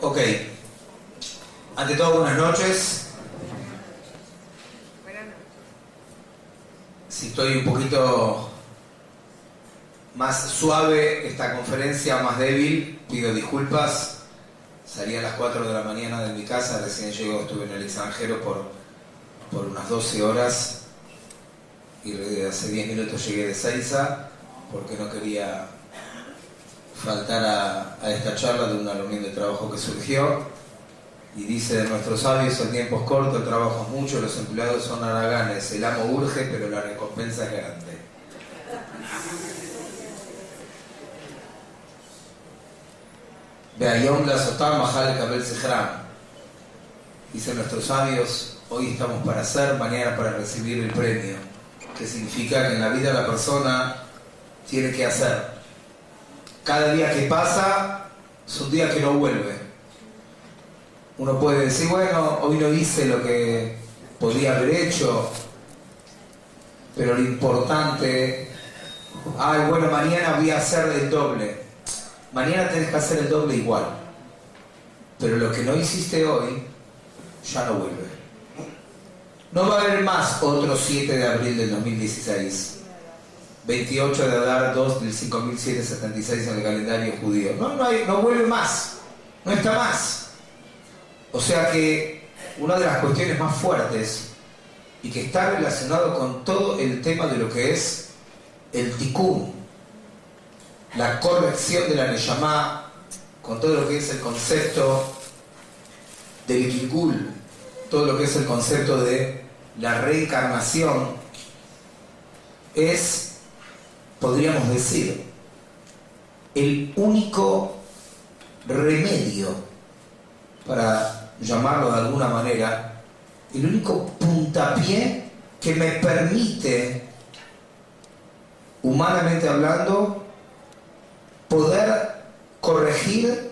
Ok. Ante todo, buenas noches. Si estoy un poquito más suave esta conferencia, más débil, pido disculpas. Salí a las 4 de la mañana de mi casa, recién llego, estuve en el extranjero por, por unas 12 horas y hace 10 minutos llegué de Seiza porque no quería faltar a, esta charla de una reunión de trabajo que surgió. Y dice de nuestros sabios, el tiempo es corto, el trabajo es mucho, los empleados son haraganes, el amo urge, pero la recompensa es grande. Beayom la Sotar Mahal Kabel Dice nuestros sabios, hoy estamos para hacer, mañana para recibir el premio. Que significa que en la vida la persona tiene que hacer cada día que pasa es un día que no vuelve. Uno puede decir, bueno, hoy no hice lo que podía haber hecho, pero lo importante, ay, bueno, mañana voy a hacer el doble. Mañana tenés que hacer el doble igual. Pero lo que no hiciste hoy, ya no vuelve. No va a haber más otro 7 de abril del 2016. 28 de Adar 2 del 5776 en el calendario judío. No, no, hay, no vuelve más, no está más. O sea que una de las cuestiones más fuertes y que está relacionado con todo el tema de lo que es el tikkun, la corrección de la Neyamá, con todo lo que es el concepto del Kikul, todo lo que es el concepto de la reencarnación, es podríamos decir, el único remedio, para llamarlo de alguna manera, el único puntapié que me permite, humanamente hablando, poder corregir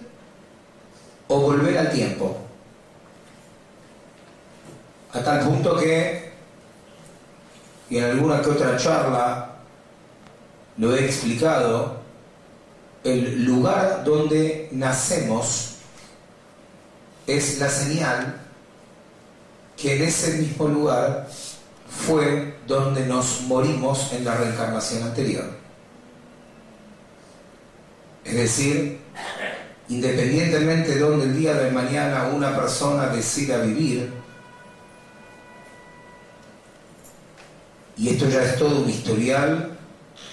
o volver al tiempo. A tal punto que, y en alguna que otra charla, lo he explicado, el lugar donde nacemos es la señal que en ese mismo lugar fue donde nos morimos en la reencarnación anterior. Es decir, independientemente de donde el día de mañana una persona decida vivir, y esto ya es todo un historial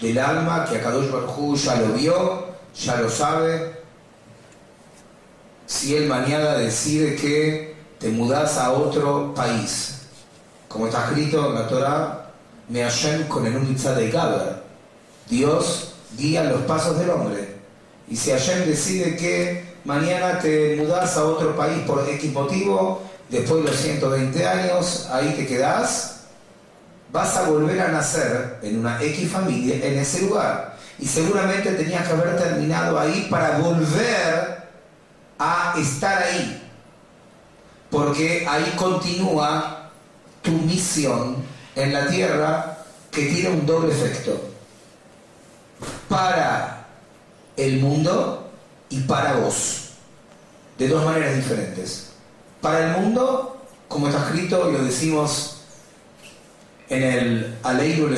del alma que Akadosh Baruj ya lo vio, ya lo sabe. Si él mañana decide que te mudas a otro país, como está escrito en la Torah, me hallen con el de. Dios guía los pasos del hombre. Y si Hashem decide que mañana te mudas a otro país por X motivo, después de los 120 años, ahí te quedás, vas a volver a nacer en una X familia en ese lugar. Y seguramente tenías que haber terminado ahí para volver a estar ahí. Porque ahí continúa tu misión en la tierra que tiene un doble efecto. Para el mundo y para vos. De dos maneras diferentes. Para el mundo, como está escrito, lo decimos en el Aleinu Le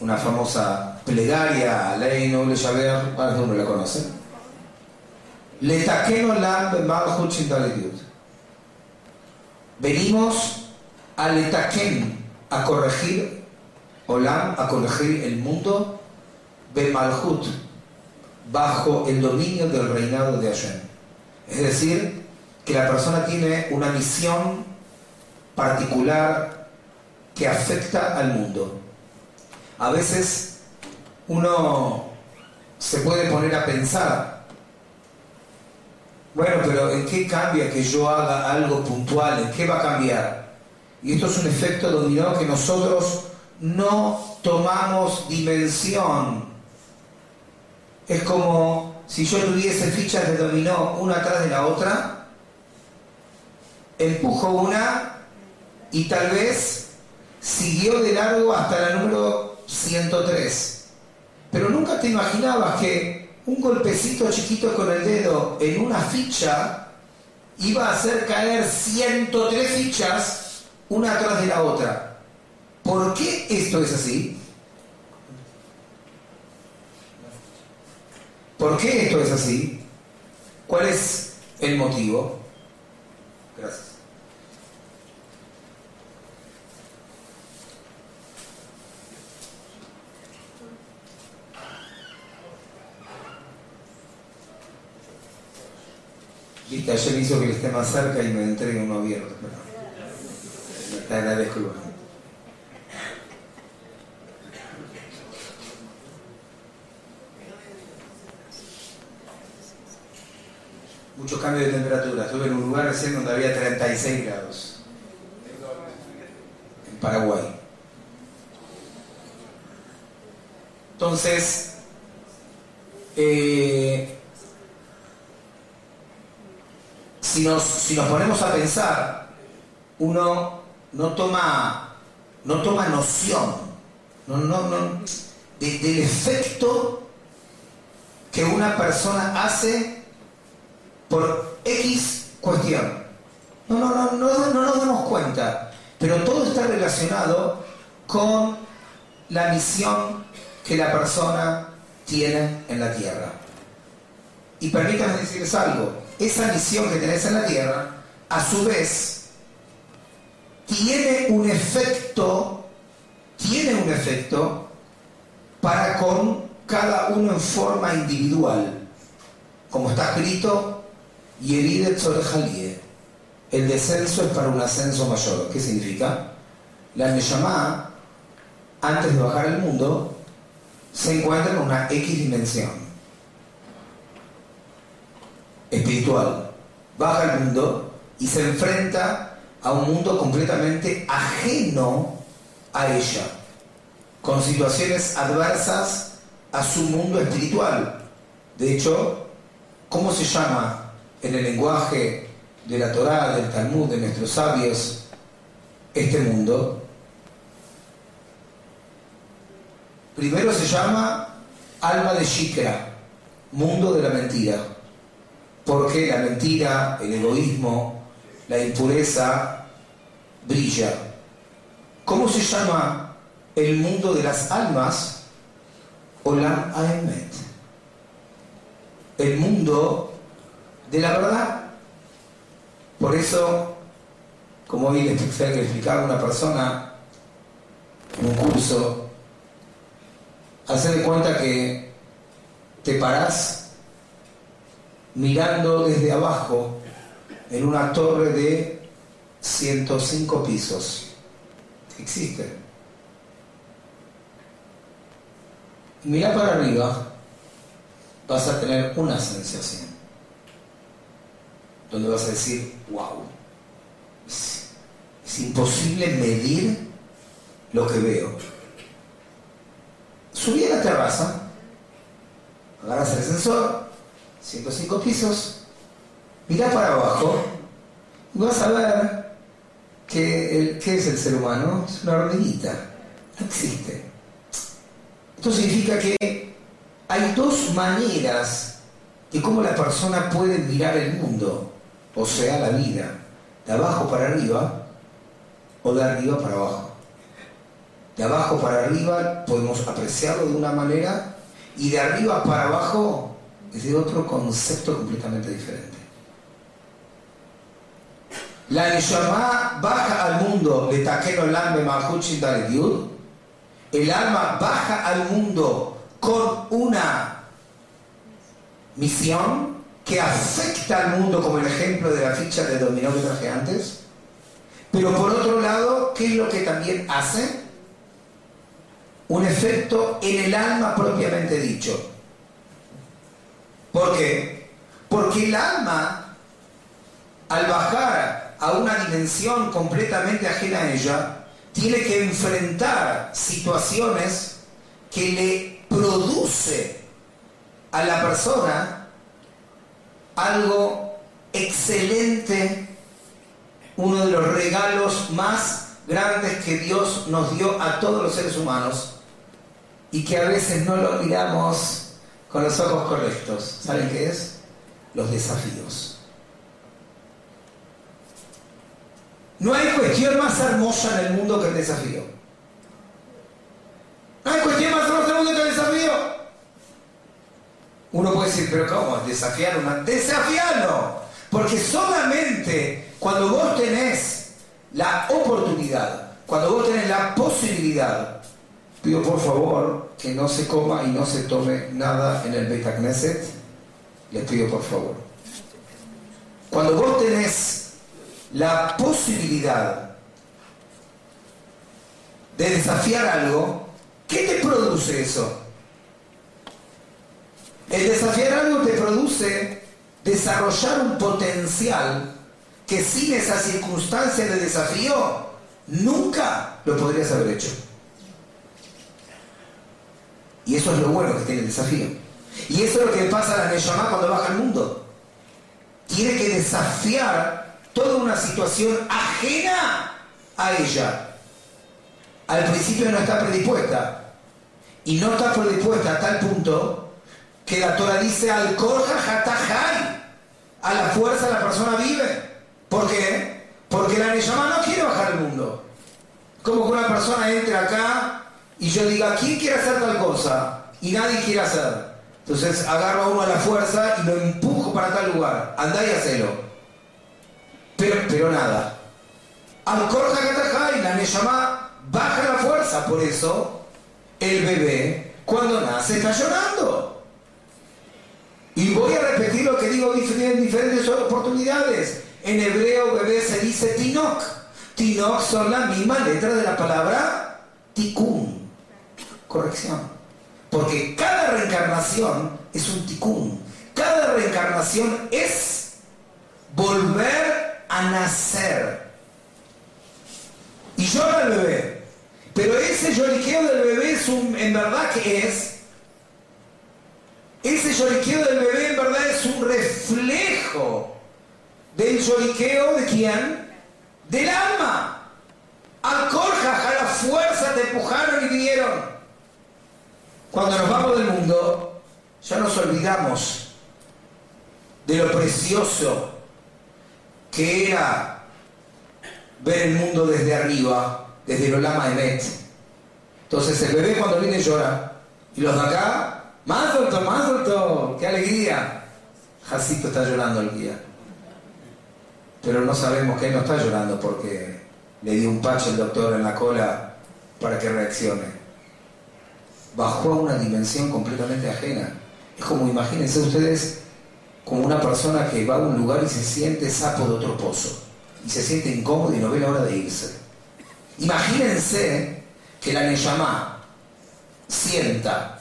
una famosa plegaria, Aleinu Le Shabeach, ¿cuántos hombres la conocen? Le taqueno Venimos a letaquen, a corregir Olam, a corregir el mundo, Bemalhut, bajo el dominio del reinado de Hashem. Es decir, que la persona tiene una misión particular que afecta al mundo. A veces uno se puede poner a pensar, bueno, pero ¿en qué cambia que yo haga algo puntual? ¿En qué va a cambiar? Y esto es un efecto dominó que nosotros no tomamos dimensión. Es como si yo tuviese fichas de dominó una atrás de la otra, empujo una y tal vez siguió de largo hasta la número 103. Pero nunca te imaginabas que un golpecito chiquito con el dedo en una ficha iba a hacer caer 103 fichas una atrás de la otra. ¿Por qué esto es así? ¿Por qué esto es así? ¿Cuál es el motivo? Gracias. Viste, ayer hizo que le esté más cerca y me entregue uno abierto. Pero te agradezco Muchos cambios de temperatura. Estuve en un lugar recién donde había 36 grados. En Paraguay. Entonces, eh, si, nos, si nos ponemos a pensar, uno no toma, no toma noción no, no, no, del efecto que una persona hace por X cuestión. No, no, no, no, no nos damos cuenta, pero todo está relacionado con la misión que la persona tiene en la tierra. Y permítanme decirles algo, esa misión que tenés en la tierra, a su vez, tiene un efecto, tiene un efecto para con cada uno en forma individual. Como está escrito, y el el descenso es para un ascenso mayor. ¿Qué significa? La Neshama, antes de bajar al mundo, se encuentra en una X dimensión espiritual. Baja al mundo y se enfrenta a un mundo completamente ajeno a ella, con situaciones adversas a su mundo espiritual. De hecho, ¿cómo se llama en el lenguaje de la Torá, del Talmud, de nuestros sabios, este mundo, primero se llama alma de Shikra, mundo de la mentira, porque la mentira, el egoísmo, la impureza brilla. ¿Cómo se llama el mundo de las almas? Olam Aemet. El mundo de la verdad. Por eso, como hoy les explicaba una persona en un curso, hacer de cuenta que te parás mirando desde abajo en una torre de 105 pisos. Existe. Mira para arriba, vas a tener una sensación donde vas a decir, wow, es, imposible medir lo que veo. Subí a la terraza, agarras el ascensor, 105 pisos, mira para abajo y vas a ver que el, ¿qué es el ser humano? Es una hormiguita, no existe. Esto significa que hay dos maneras de cómo la persona puede mirar el mundo o sea la vida, de abajo para arriba o de arriba para abajo. De abajo para arriba podemos apreciarlo de una manera y de arriba para abajo es de otro concepto completamente diferente. La Neshama baja al mundo de Takeno Lambe El alma baja al mundo con una misión que afecta al mundo, como el ejemplo de la ficha de dominó que traje antes, pero por otro lado, ¿qué es lo que también hace? Un efecto en el alma propiamente dicho. ¿Por qué? Porque el alma, al bajar a una dimensión completamente ajena a ella, tiene que enfrentar situaciones que le produce a la persona algo excelente, uno de los regalos más grandes que Dios nos dio a todos los seres humanos y que a veces no lo miramos con los ojos correctos. ¿Saben qué es? Los desafíos. No hay cuestión más hermosa en el mundo que el desafío. No hay cuestión más hermosa en el mundo que el desafío. Uno puede decir, pero ¿cómo? ¿Desafiar una? ¡Desafiarlo! Porque solamente cuando vos tenés la oportunidad, cuando vos tenés la posibilidad, pido por favor que no se coma y no se tome nada en el Beta Knesset, les pido por favor. Cuando vos tenés la posibilidad de desafiar algo, ¿qué te produce eso? El desafiar algo te produce desarrollar un potencial que sin esa circunstancia de desafío nunca lo podrías haber hecho. Y eso es lo bueno que tiene el desafío. Y eso es lo que pasa a la Neshama cuando baja al mundo. Tiene que desafiar toda una situación ajena a ella. Al principio no está predispuesta. Y no está predispuesta a tal punto que la Torah dice al korja hatajai. A la fuerza la persona vive. ¿Por qué? Porque la Neyama no quiere bajar al mundo. Como que una persona entre acá y yo diga, ¿quién quiere hacer tal cosa? Y nadie quiere hacer. Entonces agarro a uno a la fuerza y lo empujo para tal lugar. Andá y hacelo. Pero, pero nada. Al y la Neshama baja la fuerza. Por eso, el bebé, cuando nace, está llorando. Y voy a repetir lo que digo en diferentes oportunidades. En hebreo, bebé se dice tinok. Tinok son la misma letra de la palabra tikkun. Corrección. Porque cada reencarnación es un tikkun. Cada reencarnación es volver a nacer. Y llora el bebé. Pero ese lloriqueo del bebé es un, en verdad que es, ese lloriqueo del bebé en verdad es un reflejo del lloriqueo de quién? Del alma. Alcorja, a la fuerza te empujaron y vinieron. Cuando nos vamos del mundo, ya nos olvidamos de lo precioso que era ver el mundo desde arriba, desde el Olama Met. Entonces el bebé cuando viene llora. Y los de acá, más alto, más alto, qué alegría. Jacito está llorando el día. Pero no sabemos que él no está llorando porque le dio un pacho el doctor en la cola para que reaccione. Bajó a una dimensión completamente ajena. Es como, imagínense ustedes, como una persona que va a un lugar y se siente sapo de otro pozo y se siente incómodo y no ve la hora de irse. Imagínense que la Neyamá sienta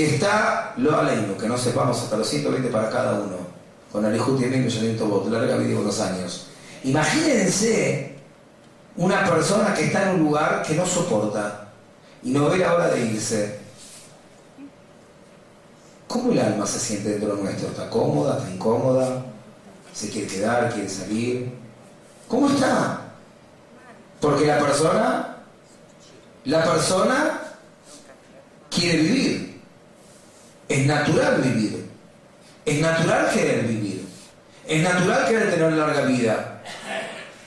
que está lo aleino, que no sepamos hasta los 120 para cada uno, con Alejut y Emil votos, larga vida unos años. Imagínense una persona que está en un lugar que no soporta y no ve la hora de irse ¿Cómo el alma se siente dentro de nuestro? ¿Está cómoda? ¿Está incómoda? ¿Se quiere quedar? ¿Quiere salir? ¿Cómo está? Porque la persona, la persona quiere vivir. Es natural vivir. Es natural querer vivir. Es natural querer tener larga vida.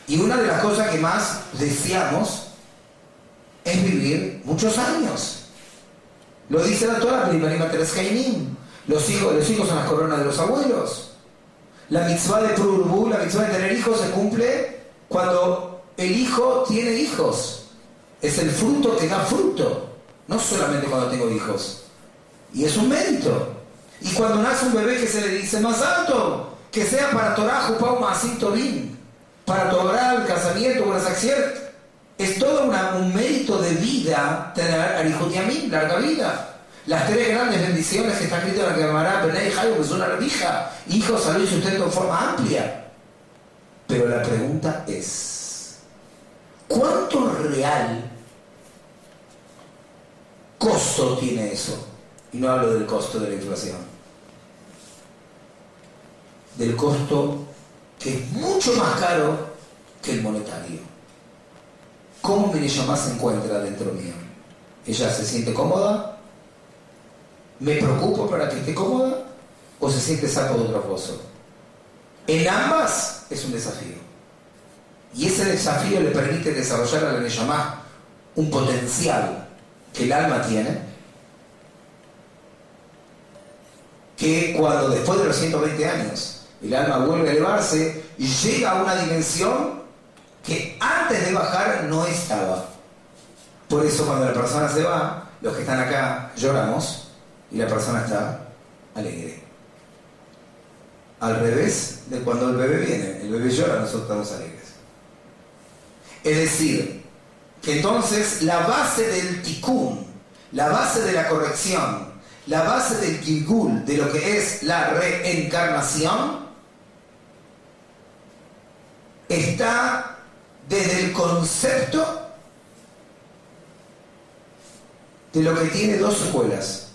Y una de las cosas que más deseamos es vivir muchos años. Lo dice la Torah, los hijos, los hijos son las coronas de los abuelos. La mitzvah de Prurbu, la mitzvah de tener hijos, se cumple cuando el hijo tiene hijos. Es el fruto que da fruto, no solamente cuando tengo hijos. Y es un mérito. Y cuando nace un bebé que se le dice más alto, que sea para Torah, Jupau, Masim, Tobin, para Torah, el casamiento, acciones, es todo un mérito de vida tener Arijotiamim, larga vida. Las tres grandes bendiciones que está escrito en la Gemara, Benay Jairo, que es una rendija, hijo, salud y sustento en forma amplia. Pero la pregunta es, ¿cuánto real costo tiene eso. Y no hablo del costo de la inflación. Del costo que es mucho más caro que el monetario. ¿Cómo Mineyamá se encuentra dentro mío? ¿Ella se siente cómoda? ¿Me preocupo para que esté cómoda? ¿O se siente saco de otro pozo? En ambas es un desafío. Y ese desafío le permite desarrollar a la Neyamá un potencial que el alma tiene, que cuando después de los 120 años el alma vuelve a elevarse y llega a una dimensión que antes de bajar no estaba. Por eso cuando la persona se va, los que están acá lloramos y la persona está alegre. Al revés de cuando el bebé viene, el bebé llora, nosotros estamos alegres. Es decir, que entonces la base del tikkun, la base de la corrección, la base del gilgul, de lo que es la reencarnación, está desde el concepto de lo que tiene dos escuelas.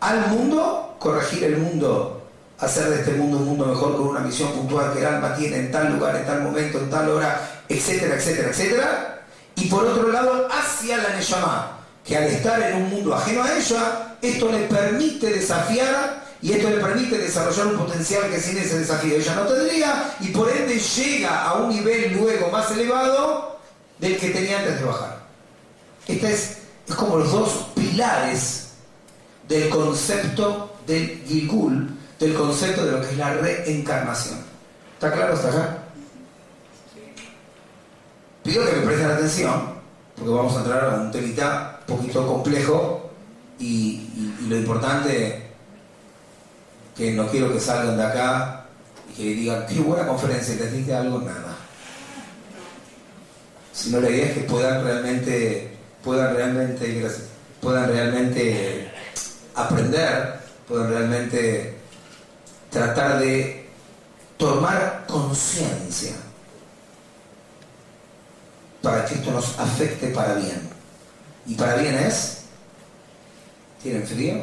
Al mundo, corregir el mundo, hacer de este mundo un mundo mejor con una misión puntual que el alma tiene en tal lugar, en tal momento, en tal hora, etcétera, etcétera, etcétera y por otro lado hacia la Neyamá, que al estar en un mundo ajeno a ella, esto le permite desafiar y esto le permite desarrollar un potencial que sin ese desafío ella no tendría y por ende llega a un nivel luego más elevado del que tenía antes de bajar. Este es, es como los dos pilares del concepto del Gilgul, del concepto de lo que es la reencarnación. ¿Está claro hasta acá? Pido que me presten atención, porque vamos a entrar a un temita un poquito complejo y, lo importante, que no quiero que salgan de acá y que digan, qué buena conferencia, te dije algo, nada. Sino la idea es que puedan realmente, puedan realmente, puedan realmente aprender, puedan realmente tratar de tomar conciencia para que esto nos afecte para bien. ¿Y para bien es? ¿Tienen frío?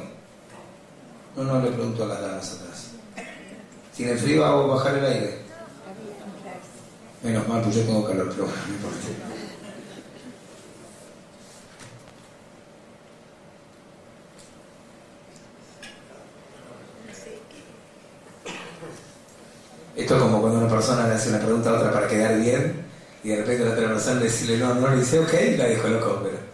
No, no le pregunto a las damas atrás. ¿Tienen frío? ¿Hago bajar el aire? Menos mal, pues yo tengo calor, pero no importa. Esto es como cuando una persona le hace una pregunta a otra para quedar bien y de repente la otra persona decirle no, no, le dice ok, la dijo loco, pero.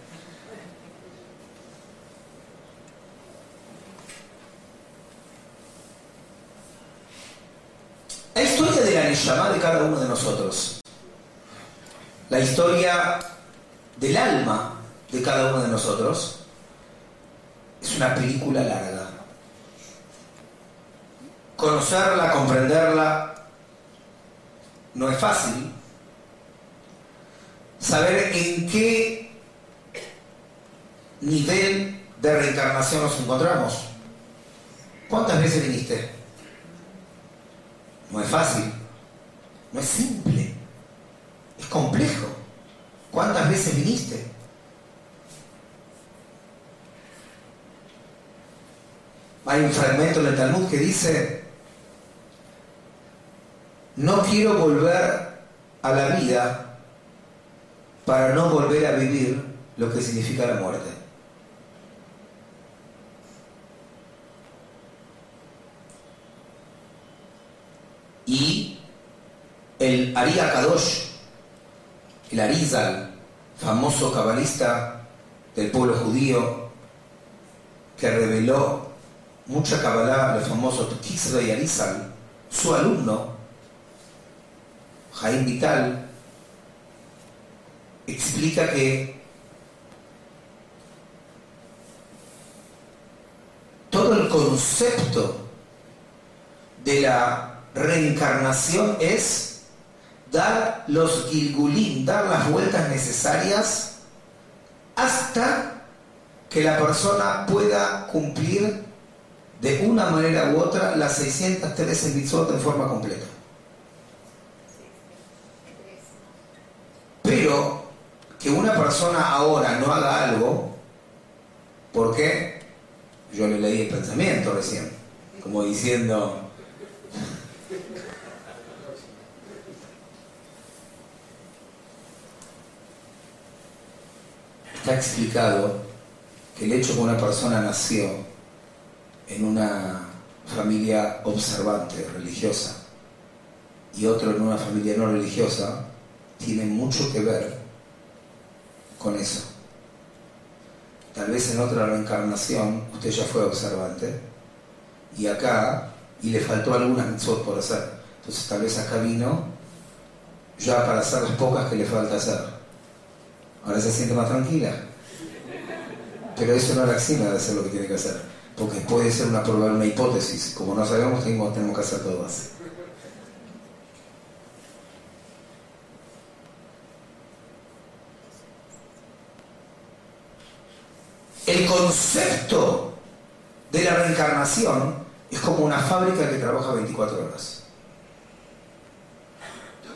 La historia de la Neshama de cada uno de nosotros. La historia del alma de cada uno de nosotros es una película larga. Conocerla, comprenderla, no es fácil, saber en qué nivel de reencarnación nos encontramos. ¿Cuántas veces viniste? No es fácil, no es simple, complejo. ¿Cuántas veces viniste? Hay un fragmento en el Talmud que dice, no quiero volver a la vida para no volver a vivir lo que significa la muerte. Y el Ari Kadosh, el Arizal, famoso cabalista del pueblo judío, que reveló mucha cabalá, los famosos Kisra y Arizal, su alumno, Jaime Vital, explica que todo el concepto de la reencarnación es dar los gilgulín, dar las vueltas necesarias hasta que la persona pueda cumplir de una manera u otra las 613 mitzvot en forma completa. Pero que una persona ahora no haga algo, ¿por qué? Yo le leí el pensamiento recién, como diciendo, está explicado que el hecho que una persona nació en una familia observante, religiosa, y otro en una familia no religiosa, tiene mucho que ver con eso. Tal vez en otra reencarnación usted ya fue observante y acá, y le faltó algunas mitzvot por hacer. Entonces tal vez acá vino ya para hacer las pocas que le falta hacer. Ahora se siente más tranquila. Pero eso no la exime de hacer lo que tiene que hacer. Porque puede ser una probable una hipótesis. Como no sabemos, tenemos, tenemos que hacer todas. El concepto de la reencarnación es como una fábrica que trabaja 24 horas.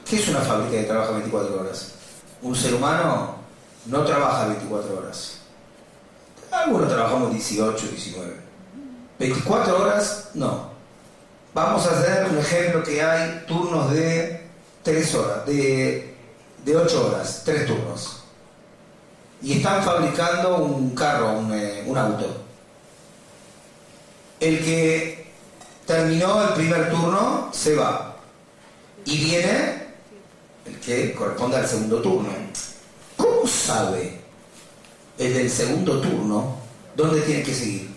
¿Qué es una fábrica que trabaja 24 horas? Un ser humano no trabaja 24 horas. Algunos trabajamos 18, 19. 24 horas, no. Vamos a hacer un ejemplo que hay turnos de 3 horas, de, de 8 horas, 3 turnos y están fabricando un carro, eh, un, auto. El que terminó el primer turno se va y viene el que corresponde al segundo turno. ¿Cómo sabe el del segundo turno dónde tiene que seguir?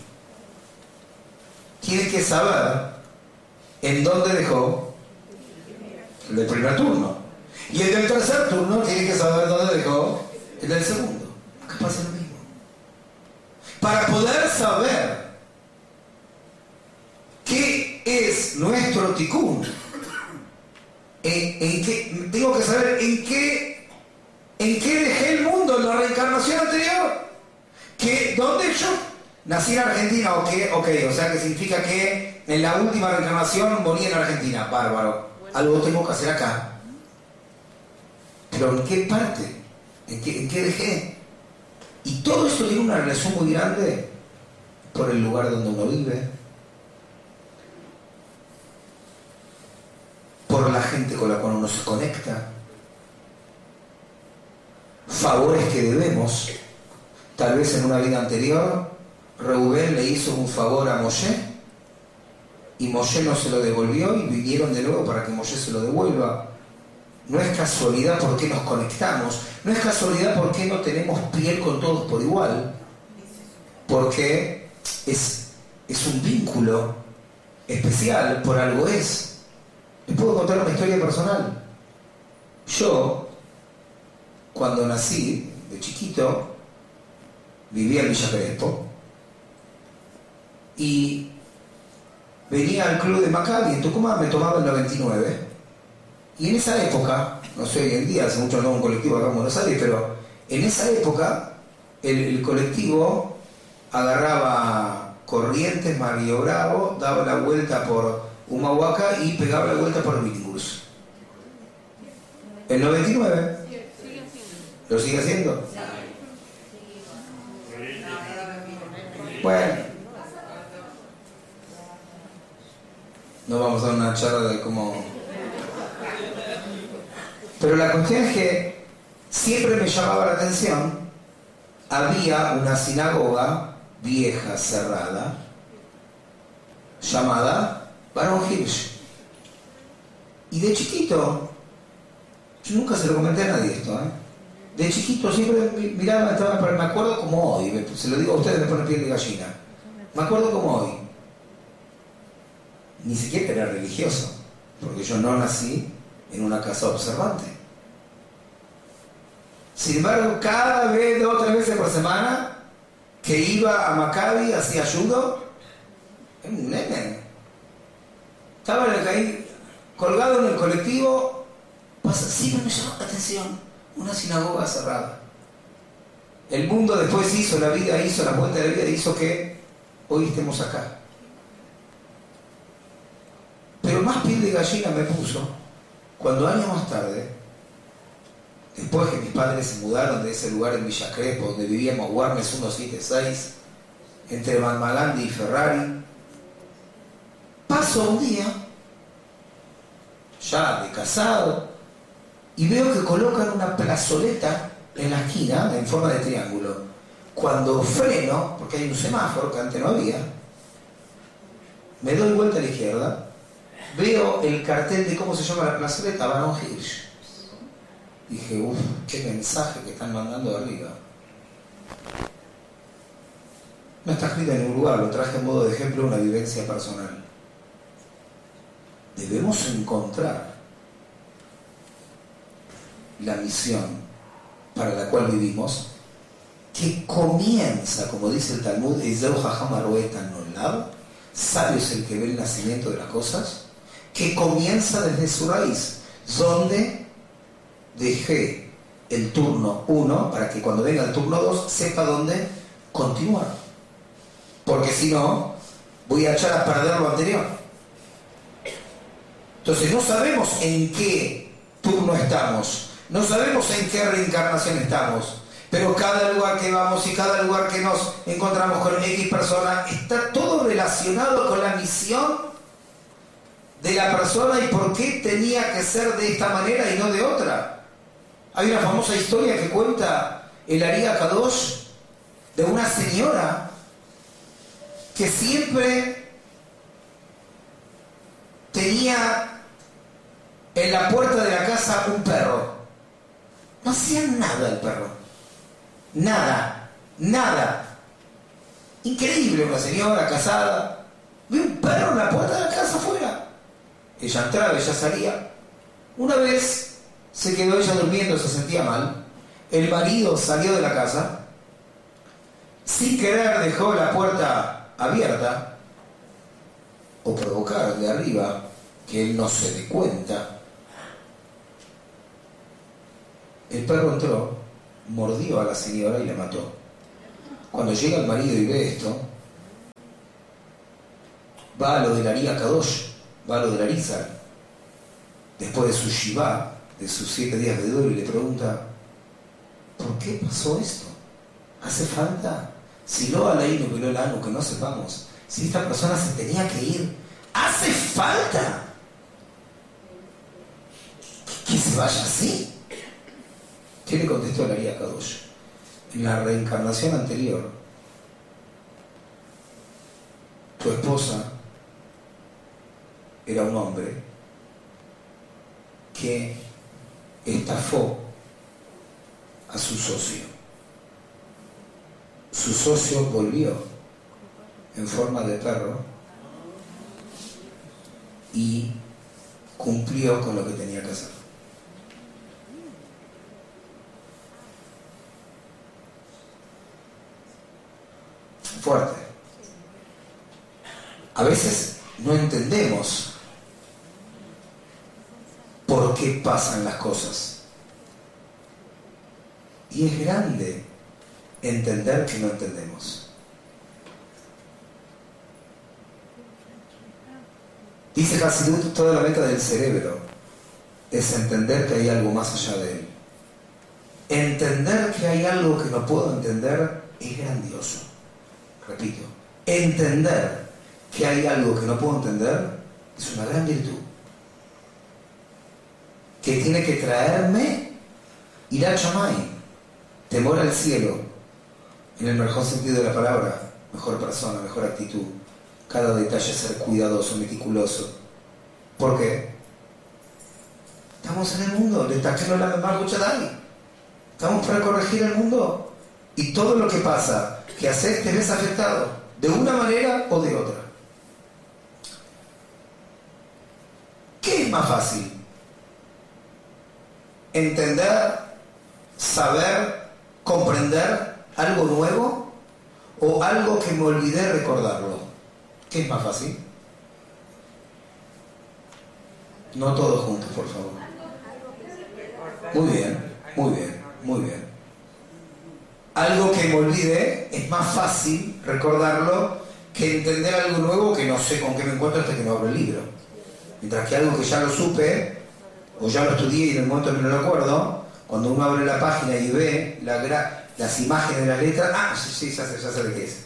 Tiene que saber en dónde dejó el del primer turno. Y el del tercer turno tiene que saber dónde dejó el del segundo pasa lo mismo. Para poder saber qué es nuestro ticún, en, tengo que saber en qué, en qué dejé el mundo en la reencarnación anterior. Que, ¿Dónde yo nací en Argentina? Ok, ok, o sea que significa que en la última reencarnación morí en Argentina. Bárbaro. Algo tengo que hacer acá. Pero ¿en qué parte? ¿En qué, en qué dejé? Y todo esto tiene una relación muy grande por el lugar donde uno vive, por la gente con la cual uno se conecta, favores que debemos. Tal vez en una vida anterior, Reubén le hizo un favor a Moshe y Moshe no se lo devolvió y vinieron de nuevo para que Moshe se lo devuelva. No es casualidad porque nos conectamos, no es casualidad porque no tenemos piel con todos por igual, porque es, es un vínculo especial, por algo es. Les puedo contar una historia personal. Yo, cuando nací, de chiquito, vivía en Villa Crespo y venía al club de Maccabi en Tucumán, me tomaba el 99 y en esa época, no sé hoy en día, hace mucho no un colectivo acá en Buenos Aires, pero en esa época el, colectivo agarraba Corrientes, Mario Bravo, daba la vuelta por Humahuaca y pegaba la vuelta por Mitigurs. ¿El 99? ¿Lo sigue haciendo? Bueno. No vamos a una charla de cómo pero la cuestión es que siempre me llamaba la atención, había una sinagoga vieja, cerrada, llamada Baron Hirsch. Y de chiquito, yo nunca se lo comenté a nadie esto, ¿eh? De chiquito siempre miraba, estaba, me acuerdo como hoy, se lo digo a ustedes, me pone piel de gallina, me acuerdo como hoy. Ni siquiera era religioso, porque yo no nací en una casa observante. Sin embargo, cada vez, dos o tres veces por semana, que iba a Maccabi, hacía ayudo, un nene. Estaba ahí, colgado en el colectivo, pasa, siempre me llamó la atención, una sinagoga cerrada. El mundo después hizo, la vida hizo, la vuelta de la vida hizo que hoy estemos acá. Pero más piel de gallina me puso cuando años más tarde después que mis padres se mudaron de ese lugar en Villa Crespo, donde vivíamos Guarnes 176, entre Malmalandi y Ferrari, paso un día, ya de casado, y veo que colocan una plazoleta en la esquina en forma de triángulo. Cuando freno, porque hay un semáforo que antes no había, me doy vuelta a la izquierda, veo el cartel de cómo se llama la plazoleta, Baron Hirsch. Dije, uff, qué mensaje que están mandando de arriba. No está escrito en ningún lugar, lo traje en modo de ejemplo una vivencia personal. Debemos encontrar la misión para la cual vivimos, que comienza, como dice el Talmud, sabio es el que ve el nacimiento de las cosas, que comienza desde su raíz, donde dejé el turno 1 para que cuando venga el turno 2 sepa dónde continuar. Porque si no, voy a echar a perder lo anterior. Entonces no sabemos en qué turno estamos. No sabemos en qué reencarnación estamos, pero cada lugar que vamos y cada lugar que nos encontramos con X persona está todo relacionado con la misión de la persona y por qué tenía que ser de esta manera y no de otra. Hay una famosa historia que cuenta el Aria Kadosh de una señora que siempre tenía en la puerta de la casa un perro. No hacía nada el perro. Nada, nada. Increíble, una señora casada. Ve un perro en la puerta de la casa afuera. Ella entraba, ella salía. Una vez se quedó ella durmiendo, se sentía mal. El marido salió de la casa. Sin querer dejó la puerta abierta. O provocar de arriba que él no se dé cuenta El perro entró, mordió a la señora y la mató. Cuando llega el marido y ve esto, va a lo de la Aria Kadosh, va a lo de la Risa, después de su Shiva, de sus siete días de duelo, y le pregunta, ¿por qué pasó esto? ¿Hace falta? Si lo aleino que lo lano, que no sepamos, si esta persona se tenía que ir, ¿hace falta? ¿Que se vaya así? ¿Qué le contestó la guía? En la reencarnación anterior, tu esposa era un hombre que estafó a su socio. Su socio volvió en forma de perro y cumplió con lo que tenía que hacer. Fuerte. A veces no entendemos por qué pasan las cosas. Y es grande entender que no entendemos. Dice Hasidut, toda la meta del cerebro es entender que hay algo más allá de él. Entender que hay algo que no puedo entender es grandioso repito, entender que hay algo que no puedo entender es una gran virtud. Que tiene que traerme a chamay, temor al cielo, en el mejor sentido de la palabra, mejor persona, mejor actitud, cada detalle ser cuidadoso, meticuloso. ¿Por qué? Estamos en el mundo, le la mal Estamos para corregir el mundo. Y todo lo que pasa que haces te ves afectado de una manera o de otra. ¿Qué es más fácil? ¿Entender, saber, comprender algo nuevo o algo que me olvidé recordarlo? ¿Qué es más fácil? No todos juntos, por favor. Muy bien, muy bien, muy bien algo que me olvide, es más fácil recordarlo que entender algo nuevo que no sé con qué me encuentro hasta que no abro el libro. Mientras que algo que ya lo supe, o ya lo estudié y en el momento no lo acuerdo, cuando uno abre la página y ve las imágenes de las letras, ah, sí, sí, ya sé, ya sé de qué es.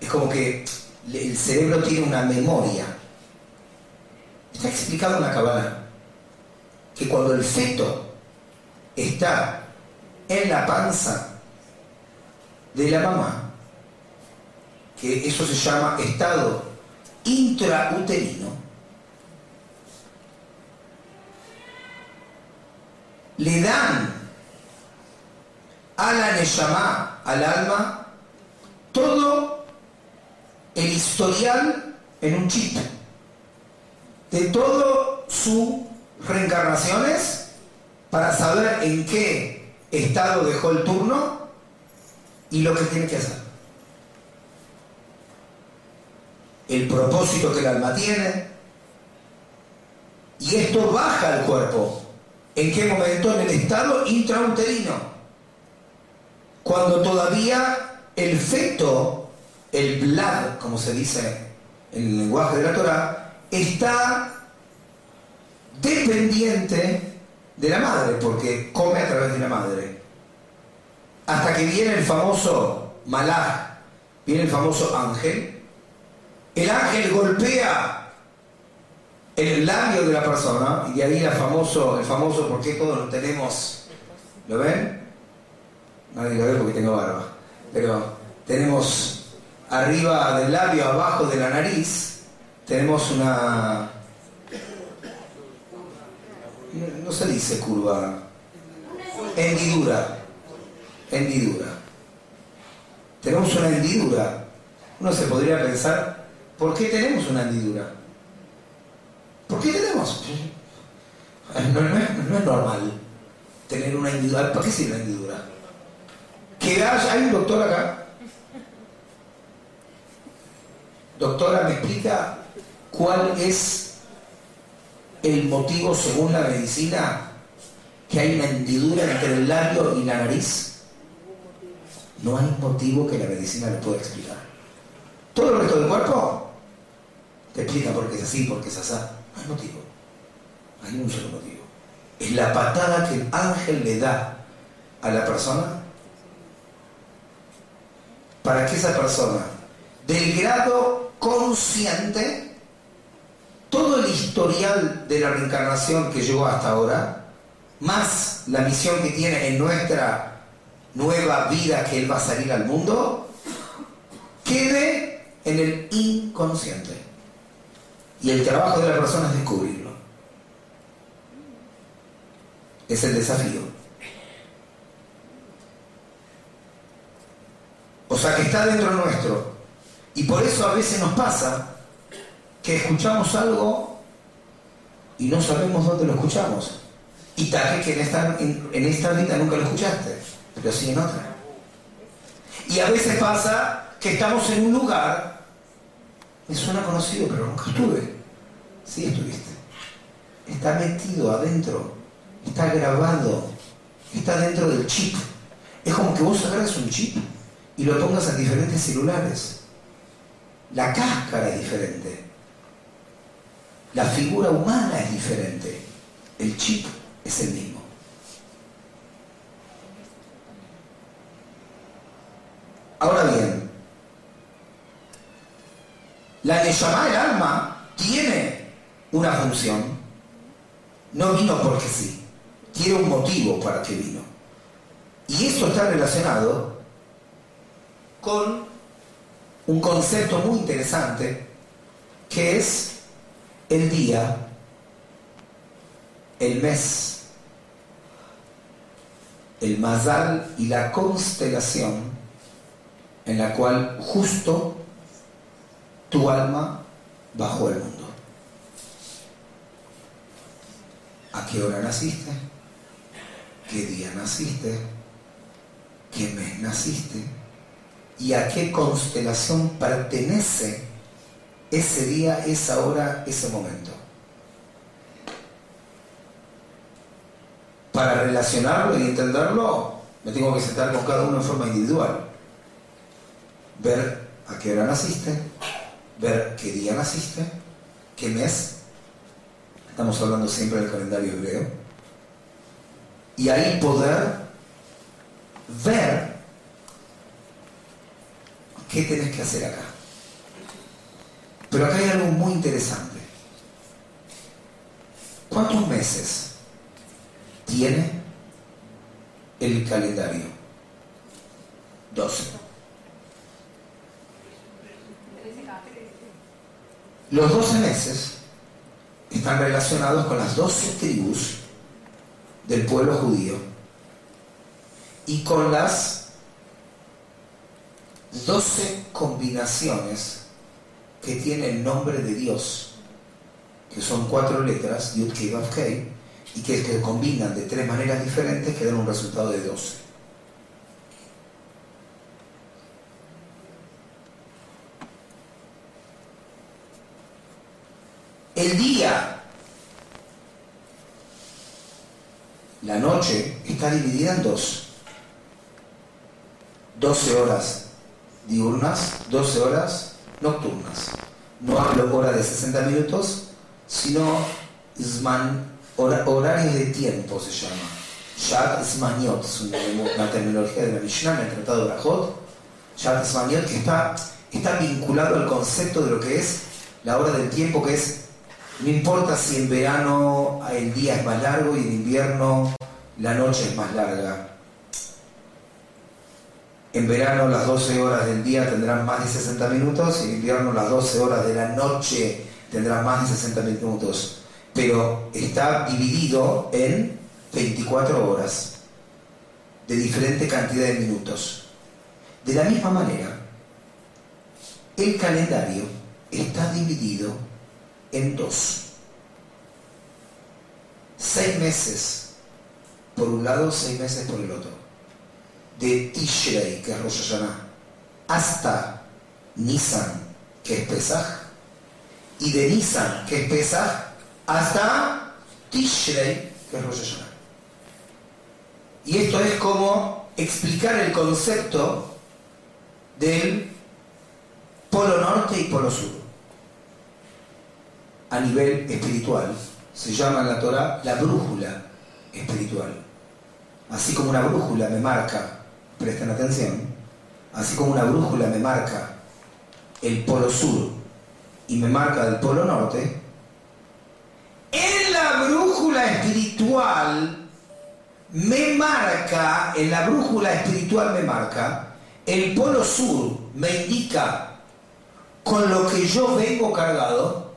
Es como que el cerebro tiene una memoria. Está explicado en la cabana que cuando el feto está en la panza de la mamá, que eso se llama estado intrauterino, le dan a la Neshama, al alma, todo el historial en un chip. De todo su reencarnaciones para saber en qué estado dejó el turno y lo que tiene que hacer. El propósito que el alma tiene. Y esto baja al cuerpo. ¿En qué momento? En el estado intrauterino. Cuando todavía el feto, el blad, como se dice en el lenguaje de la Torah, está dependiente de la madre, porque come a través de la madre. Hasta que viene el famoso malaj, viene el famoso ángel. El ángel golpea el labio de la persona, y de ahí el famoso, el famoso, porque todos lo tenemos, ¿lo ven? Nadie lo ve porque tengo barba, pero tenemos arriba del labio, abajo de la nariz, tenemos una, no se dice curva, hendidura, hendidura. Tenemos una hendidura. Uno se podría pensar, ¿por qué tenemos una hendidura? ¿Por qué tenemos? No, es normal tener una hendidura. ¿Para qué sirve la hendidura? Que hay un doctor acá. Doctora, ¿me explica cuál es el motivo, según la medicina, que hay una hendidura entre el labio y la nariz? No hay motivo que la medicina le pueda explicar. Todo el resto del cuerpo te explica por qué es así, por qué es así. No hay motivo. Hay un solo motivo. Es la patada que el ángel le da a la persona para que esa persona, del grado consciente, todo el historial de la reencarnación que llegó hasta ahora, más la misión que tiene en nuestra nueva vida que Él va a salir al mundo, quede en el inconsciente. Y el trabajo de la persona es descubrirlo. Es el desafío. O sea que está dentro nuestro. Y por eso a veces nos pasa que escuchamos algo y no sabemos dónde lo escuchamos. Y tal que en esta, en, esta vida nunca lo escuchaste, pero sí en otra. Y a veces pasa que estamos en un lugar, me suena conocido, pero nunca estuve. Sí estuviste. Está metido adentro, está grabado, está dentro del chip. Es como que vos agarras un chip y lo pongas en diferentes celulares. La cáscara es diferente. La figura humana es diferente, el chip es el mismo. Ahora bien, la Neshama, el alma, tiene una función. No vino porque sí, tiene un motivo para que vino. Y eso está relacionado con un concepto muy interesante que es el día, el mes, el mazal y la constelación en la cual justo tu alma bajó el mundo. ¿A qué hora naciste? ¿Qué día naciste? ¿Qué mes naciste? ¿Y a qué constelación pertenece ese día, esa hora, ese momento. Para relacionarlo y entenderlo, me tengo que sentar con cada uno en forma individual. Ver a qué hora naciste, ver qué día naciste, qué mes. Estamos hablando siempre del calendario hebreo. y ahí poder ver qué tenés que hacer acá. Pero acá hay algo muy interesante. ¿Cuántos meses tiene el calendario? 12. Los 12 meses están relacionados con las 12 tribus del pueblo judío y con las 12 combinaciones que tiene el nombre de Dios, que son cuatro letras, Yud Kei y que, que combinan de tres maneras diferentes que dan un resultado de 12. El día, la noche, está dividida en dos. 12 horas diurnas, 12 horas nocturnas. No hablo hora de 60 minutos, sino Zman, horarios de tiempo se llama. Shat Zmaniot, es una, terminología de la Mishnah en el Tratado de Rajot. Shat Zmaniot, que está vinculado al concepto de lo que es la hora del tiempo, que es, no importa si en verano el día es más largo y en invierno la noche es más larga en verano las 12 horas del día tendrán más de 60 minutos y en invierno las 12 horas de la noche tendrán más de 60 minutos. Pero está dividido en 24 horas de diferente cantidad de minutos. De la misma manera, el calendario está dividido en dos. Seis meses por un lado, seis meses por el otro de Tishrei, que es Rosh hasta Nisan, que es Pesach, y de Nisan, que es Pesach, hasta Tishrei, que es Rosh. Y esto es como explicar el concepto del polo norte y polo sur. A nivel espiritual, se llama en la Torah la brújula espiritual. Así como una brújula me marca presten atención, así como una brújula me marca el polo sur y me marca el polo norte, en la brújula espiritual me marca, en la brújula espiritual me marca, el polo sur me indica con lo que yo vengo cargado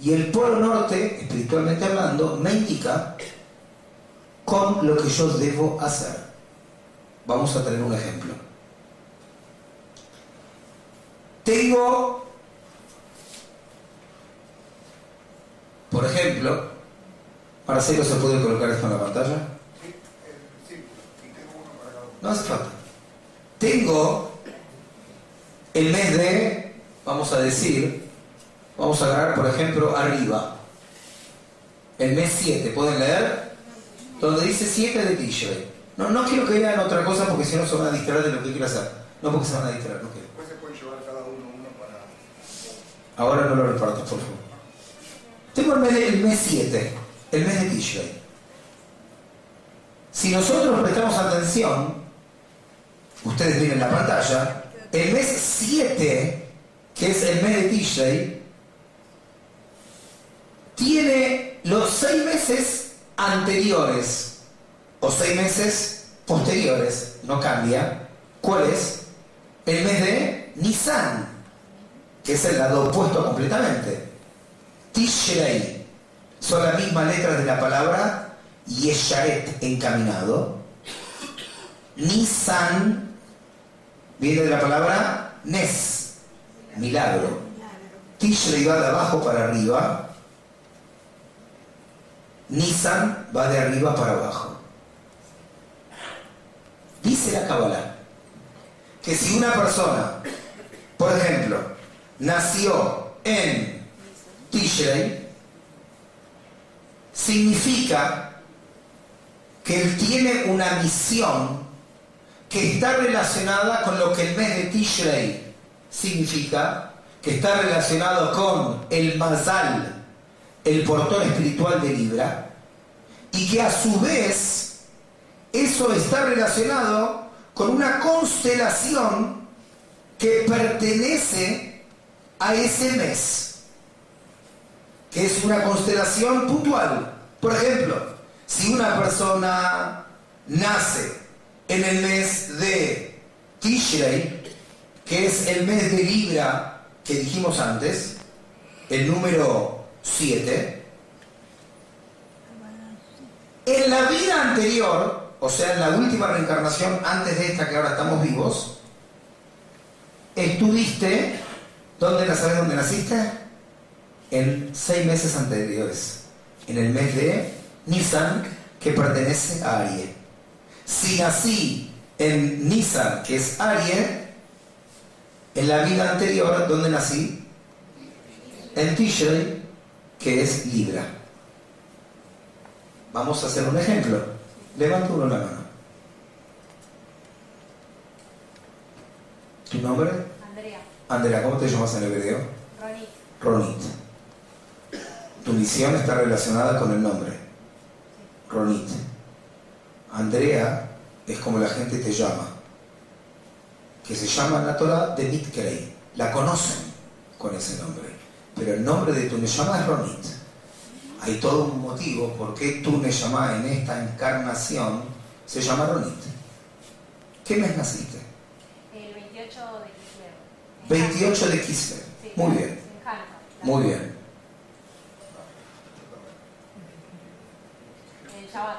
y el polo norte, espiritualmente hablando, me indica con lo que yo debo hacer. Vamos a tener un ejemplo. Tengo, por ejemplo, Marcelo, ¿se puede colocar esto en la pantalla? No hace falta. Tengo el mes de, vamos a decir, vamos a agarrar, por ejemplo, arriba. El mes 7, ¿pueden leer? Donde dice 7 de Tishrei. No, no quiero que vean otra cosa porque si no se van a distraer de lo que quiero hacer. No porque se van a distraer, no quiero. Después se puede llevar cada uno uno para. Ahora no lo reparto, por favor. Tengo el mes, el mes 7, el mes de Tishrei. Si nosotros prestamos atención, ustedes ven en la pantalla, el mes 7, que es el mes de Tishrei, tiene los seis meses anteriores o seis meses posteriores, no cambia. ¿Cuál es? El mes de Nisan, que es el lado opuesto completamente. Tishrei son las mismas letras de la palabra Yesharet, encaminado. Nisan viene de la palabra Nes, milagro. Tishrei va de abajo para arriba. Nisan va de arriba para abajo. Dice la Kabbalah que si una persona, por ejemplo, nació en Tishrei, significa que él tiene una misión que está relacionada con lo que el mes de Tishrei significa, que está relacionado con el Mazal, el portón espiritual de Libra, y que a su vez eso está relacionado con una constelación que pertenece a ese mes, que es una constelación puntual. Por ejemplo, si una persona nace en el mes de Tishrei, que es el mes de Libra que dijimos antes, el número 7, en la vida anterior, o sea, en la última reencarnación antes de esta que ahora estamos vivos, estuviste, ¿dónde la sabes dónde naciste? En seis meses anteriores, en el mes de Nisan, que pertenece a Aries. Si nací en Nisan, que es Aries, en la vida anterior, ¿dónde nací? En Tishrei, que es Libra. Vamos a hacer un ejemplo. Levanta uno la mano. ¿Tu nombre? Andrea, Andrea, ¿cómo te llamas en hebreo? Ronit, Ronit. Tu misión está relacionada con el nombre. Ronit. Andrea es como la gente te llama. Que se llama en la Torah de Mitkei. La conocen con ese nombre. Pero el nombre de tu Neshama es Ronit. Hay todo un motivo por qué tu Neshama en esta encarnación se llama Ronit. ¿Qué mes naciste? el 28 de Kislev. 28 de Kislev. Sí, Muy bien. Muy bien. Shabbat.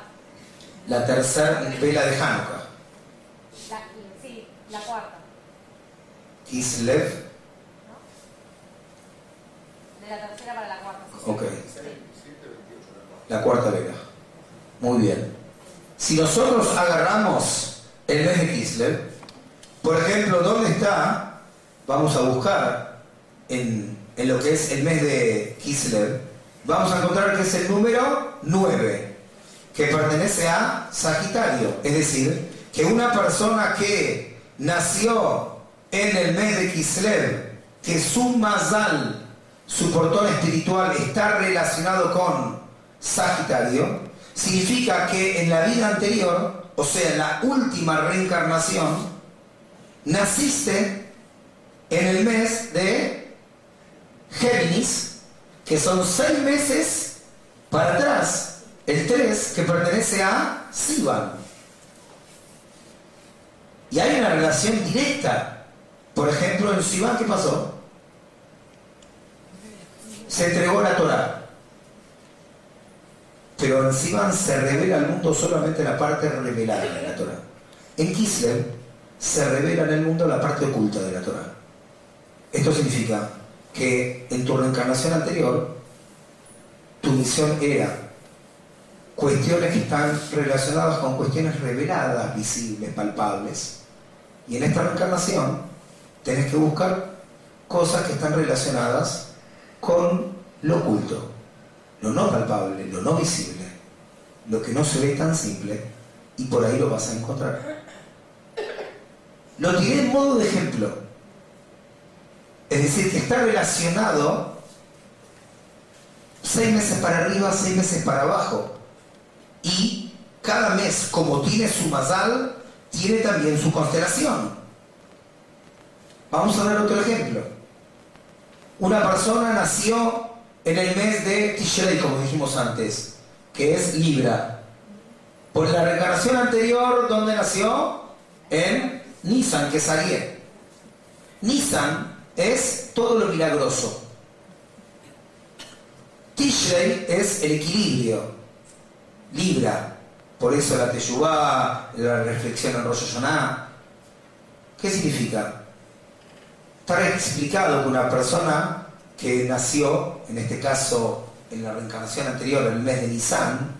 La tercera vela de Hanukkah. La, sí, la cuarta. Kislev. De la tercera para la cuarta. sí. Ok. Sí. La cuarta vela. Muy bien. Si nosotros agarramos el mes de Kislev, por ejemplo, ¿dónde está? Vamos a buscar en, en lo que es el mes de Kislev. Vamos a encontrar que es el número 9, que pertenece a Sagitario. Es decir, que una persona que nació en el mes de Kislev, que su mazal, su portón espiritual está relacionado con Sagitario, significa que en la vida anterior, o sea, la última reencarnación, naciste en el mes de Géminis, que son seis meses para atrás, el 3 que pertenece a Sivan. Y hay una relación directa. Por ejemplo, en Sivan, ¿qué pasó? Se entregó la Torah. Pero en Sivan se revela al mundo solamente la parte revelada de la Torah. En Kislev se revela en el mundo la parte oculta de la Torah. Esto significa que en tu reencarnación anterior, tu misión era cuestiones que están relacionadas con cuestiones reveladas, visibles, palpables. Y en esta reencarnación tenés que buscar cosas que están relacionadas con lo oculto, lo no palpable, lo no visible, lo que no se ve tan simple, y por ahí lo vas a encontrar. Lo tiré en modo de ejemplo. Es decir, que está relacionado seis meses para arriba, seis meses para abajo. Y cada mes, como tiene su mazal, tiene también su constelación. Vamos a dar otro ejemplo. Una persona nació en el mes de Tishrei, como dijimos antes, que es Libra. Por la reencarnación anterior, ¿dónde nació? En Nisan, que es Ariel. Nisan es todo lo milagroso. Tishrei es el equilibrio. Libra. Por eso la Teshuvah, la reflexión en Rosh. ¿Qué significa? Está explicado que una persona que nació, en este caso en la reencarnación anterior, el mes de Nisan,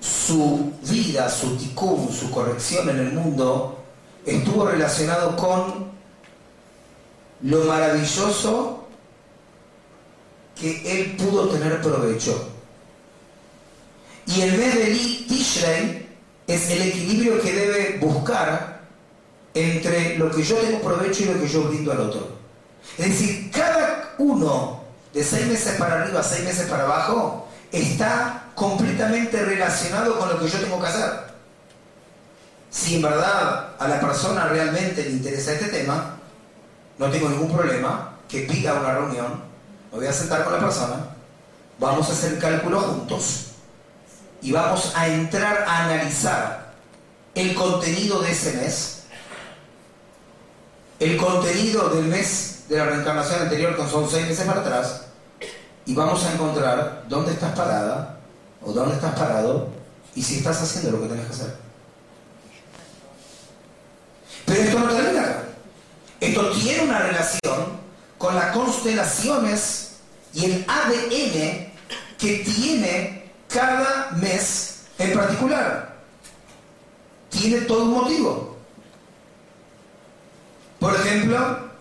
su vida, su tikkun, su corrección en el mundo, estuvo relacionado con lo maravilloso que él pudo tener provecho. Y el mes de Tishrei es el equilibrio que debe buscar entre lo que yo tengo provecho y lo que yo brindo al otro. Es decir, cada uno de seis meses para arriba, seis meses para abajo, está completamente relacionado con lo que yo tengo que hacer. Si en verdad a la persona realmente le interesa este tema, no tengo ningún problema que pida una reunión, me voy a sentar con la persona, vamos a hacer cálculo juntos y vamos a entrar a analizar el contenido de ese mes, el contenido del mes de la reencarnación anterior, que son seis meses para atrás, y vamos a encontrar dónde estás parada o dónde estás parado y si estás haciendo lo que tenés que hacer. Pero esto no termina. Esto tiene una relación con las constelaciones y el ADN que tiene cada mes en particular. Tiene todo un motivo. Por ejemplo,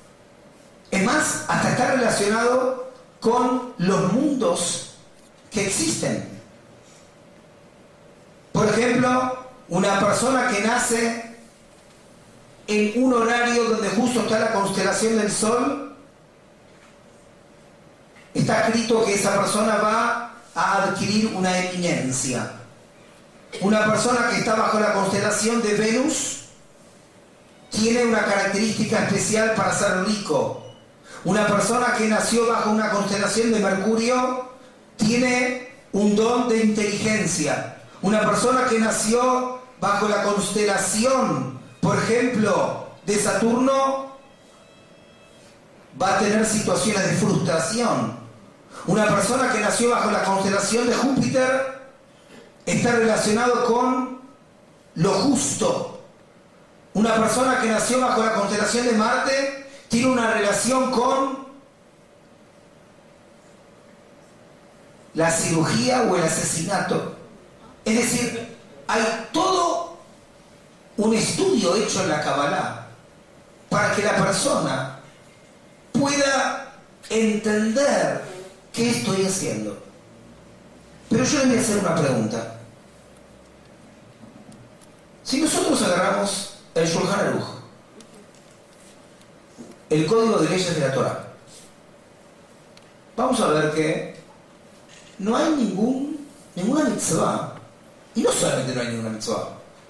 es más, hasta está relacionado con los mundos que existen. Por ejemplo, una persona que nace en un horario donde justo está la constelación del Sol, está escrito que esa persona va a adquirir una eminencia. Una persona que está bajo la constelación de Venus tiene una característica especial para ser rico. Una persona que nació bajo una constelación de Mercurio tiene un don de inteligencia. Una persona que nació bajo la constelación, por ejemplo, de Saturno, va a tener situaciones de frustración. Una persona que nació bajo la constelación de Júpiter está relacionado con lo justo. Una persona que nació bajo la constelación de Marte tiene una relación con la cirugía o el asesinato. Es decir, hay todo un estudio hecho en la Kabbalah para que la persona pueda entender qué estoy haciendo. Pero yo le voy a hacer una pregunta. Si nosotros agarramos el Shulchan Aruch, el código de leyes de la Torah, vamos a ver que no hay ningún, ninguna mitzvah, y no solamente no hay ninguna mitzvah,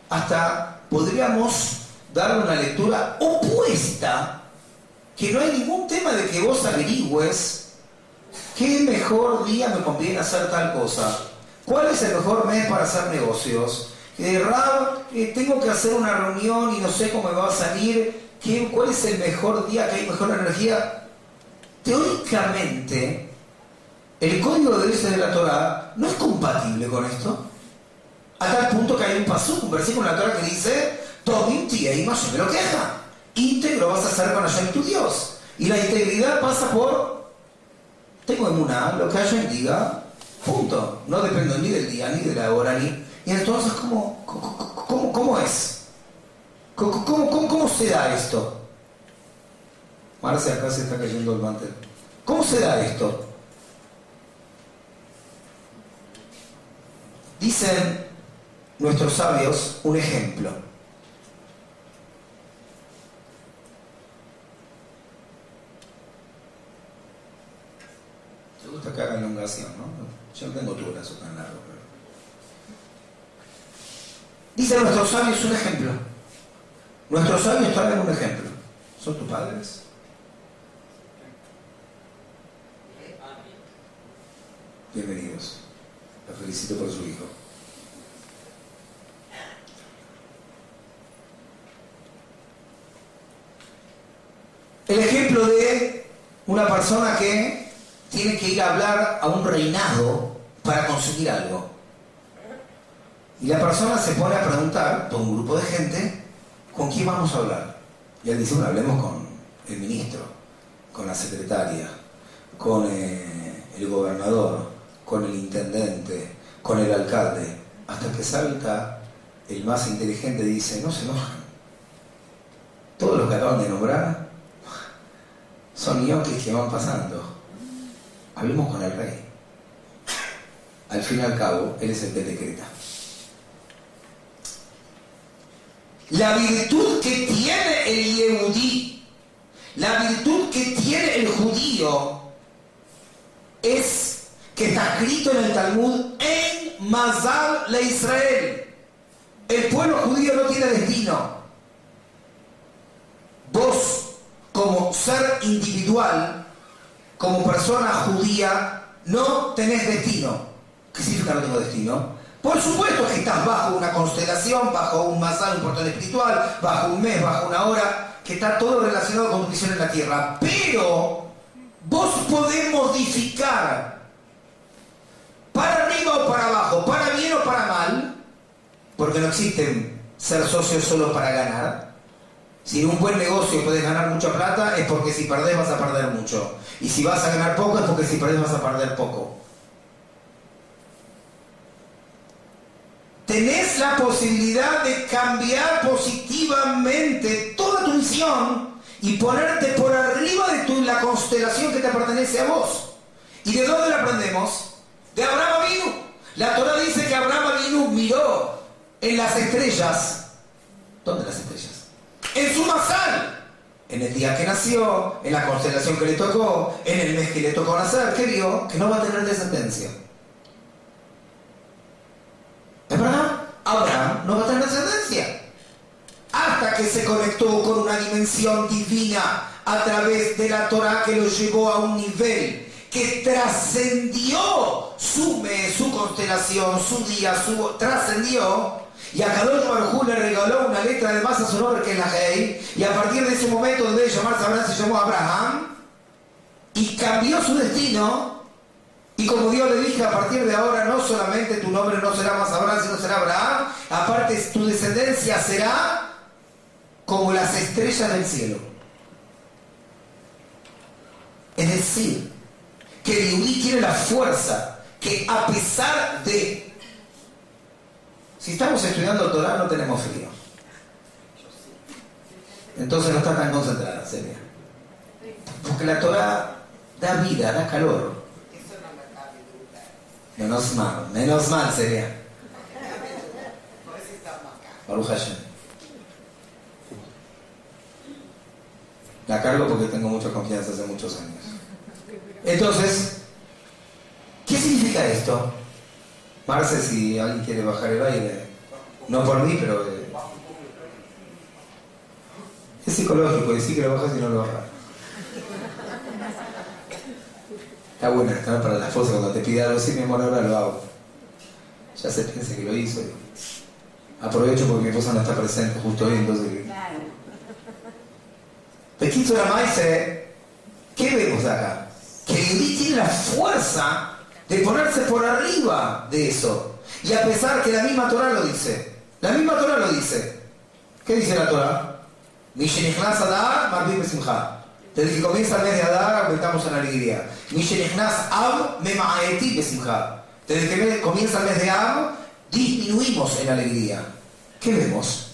hasta podríamos dar una lectura opuesta, que no hay ningún tema de que vos averigües qué mejor día me conviene hacer tal cosa, cuál es el mejor mes para hacer negocios, eh, eh, tengo que hacer una reunión y no sé cómo me va a salir, ¿Qué, cuál es el mejor día que hay mejor energía. Teóricamente, el código de leyes de la Torah no es compatible con esto. A tal punto que hay un paso, un versículo en la Torah que dice, Tobin y me lo queja. Íntegro vas a hacer con Hashem tu Dios. Y la integridad pasa por, tengo en una, lo que Hashem diga, punto. No dependo ni del día, ni de la hora, ni... Y entonces, ¿cómo, cómo, cómo es? ¿Cómo, se da esto? Marcia, acá se está cayendo el mantel. ¿Cómo se da esto? Dicen nuestros sabios un ejemplo. Me gusta que hagan elongación, ¿no? Yo no tengo tu brazo tan largo. Pero... Dicen nuestros sabios un ejemplo. Nuestros sabios traen un ejemplo. ¿Son tus padres? Bienvenidos. La felicito por su hijo. El ejemplo de una persona que tiene que ir a hablar a un reinado para conseguir algo. Y la persona se pone a preguntar, por un grupo de gente, ¿con quién vamos a hablar? Y él dice, bueno, hablemos con el ministro, con la secretaria, con eh, el gobernador, con el intendente, con el alcalde, hasta que salta el más inteligente y dice, no se enojan. Todos los que acaban de nombrar son ñoquis que van pasando. Hablemos con el rey. Al fin y al cabo, él es el que decreta. La virtud que tiene el Yehudí, la virtud que tiene el judío, es que está escrito en el Talmud, en Mazal le Israel. El pueblo judío no tiene destino. Vos, como ser individual, como persona judía, no tenés destino. ¿Qué significa no tengo destino? Por supuesto que estás bajo una constelación, bajo un masal, un portal espiritual, bajo un mes, bajo una hora, que está todo relacionado con tu misión en la tierra. Pero vos podés modificar para arriba o para abajo, para bien o para mal, porque no existen ser socios solo para ganar. Si en un buen negocio puedes ganar mucha plata, es porque si perdés vas a perder mucho. Y si vas a ganar poco, es porque si perdés vas a perder poco. Tenés la posibilidad de cambiar positivamente toda tu misión y ponerte por arriba de tu, la constelación que te pertenece a vos. ¿Y de dónde la aprendemos? De Abraham Avinu. La Torah dice que Abraham Avinu miró en las estrellas. ¿Dónde las estrellas? En su masal. En el día que nació, en la constelación que le tocó, en el mes que le tocó nacer, ¿qué vio? Que no va a tener descendencia. ¿Es verdad? Abraham no va a tener descendencia. Hasta que se conectó con una dimensión divina a través de la Torah que lo llevó a un nivel que trascendió su mes, su constelación, su día, su trascendió. Y a Kadosh Baruj le regaló una letra de más a su nombre que es la Hei. Y a partir de ese momento, donde llamarse Abraham, se llamó Abraham. Y cambió su destino y como Dios le dije, a partir de ahora no solamente tu nombre no será más Abraham, sino será Abraham, aparte tu descendencia será como las estrellas del cielo. Es decir, que el tiene la fuerza que a pesar de... Si estamos estudiando Torah no tenemos frío. Entonces no está tan concentrada, sería. Porque la Torah da vida, da calor. Menos mal, menos mal sería. Baruch Hashem. La cargo porque tengo mucha confianza hace muchos años. Entonces, ¿qué significa esto? Marce, si alguien quiere bajar el aire, no por mí, pero eh, es psicológico, decir que lo bajas y no lo bajas. Está buena, está para la esposa cuando te pide algo así, mi amor, ahora lo hago. Ya se piensa que lo hizo. Aprovecho porque mi esposa no está presente justo hoy, entonces. Claro. Pequito la dice, ¿qué vemos acá? Que el tiene la fuerza de ponerse por arriba de eso. Y a pesar que la misma Torah lo dice. La misma Torah lo dice. ¿Qué dice la Torah? Desde que comienza el mes de Adar, aumentamos en alegría. Desde que comienza el mes de Ab, disminuimos en alegría. ¿Qué vemos?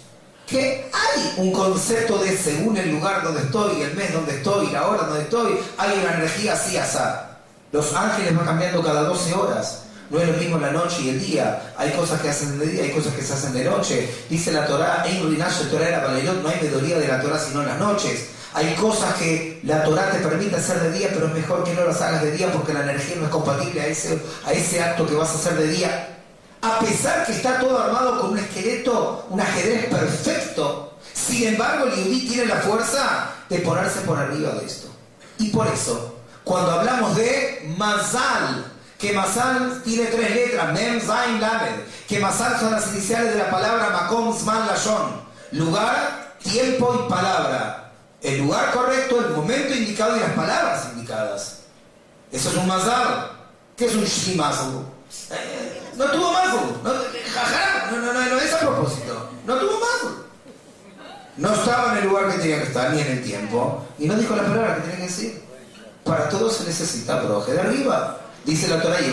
Que hay un concepto de según el lugar donde estoy, el mes donde estoy, la hora donde estoy, hay una energía así asá. Los ángeles van cambiando cada 12 horas. No es lo mismo la noche y el día. Hay cosas que hacen de día, hay cosas que se hacen de noche. Dice la Torah, no hay medoría de la Torah sino en las noches. Hay cosas que la Torah te permite hacer de día, pero es mejor que no las hagas de día porque la energía no es compatible a ese, a ese acto que vas a hacer de día. A pesar que está todo armado con un esqueleto, un ajedrez perfecto, sin embargo el Yudí tiene la fuerza de ponerse por arriba de esto. Y por eso, cuando hablamos de Mazal, que Mazal tiene tres letras, Mem, Zain, Lamed, que Mazal son las iniciales de la palabra Makom, Zman, Lashon, lugar, tiempo y palabra el lugar correcto, el momento indicado y las palabras indicadas. Eso es un mazal. ¿Qué es un shimazu? Eh, no tuvo mazu. No, no, no, no, es a propósito. No tuvo mazu. No estaba en el lugar que tenía que estar, ni en el tiempo, y no dijo la palabra que tenía que decir. Para todo se necesita proje de arriba. Dice la Torah, y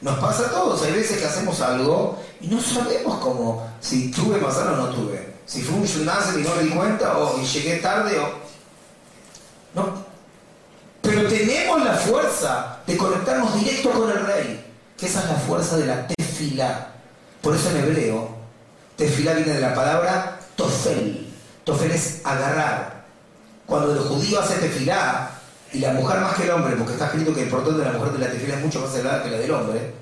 nos pasa a todos. Hay veces que hacemos algo y no sabemos cómo, si tuve pasar o no tuve si fue un gimnasio y no me di cuenta, o llegué tarde, o... No. Pero tenemos la fuerza de conectarnos directo con el rey, que esa es la fuerza de la tefila. Por eso en hebreo, tefila viene de la palabra tofel. Tofel es agarrar. Cuando el judío hace tefilá, y la mujer más que el hombre, porque está escrito que el portón de la mujer de la tefila es mucho más elevada que la del hombre,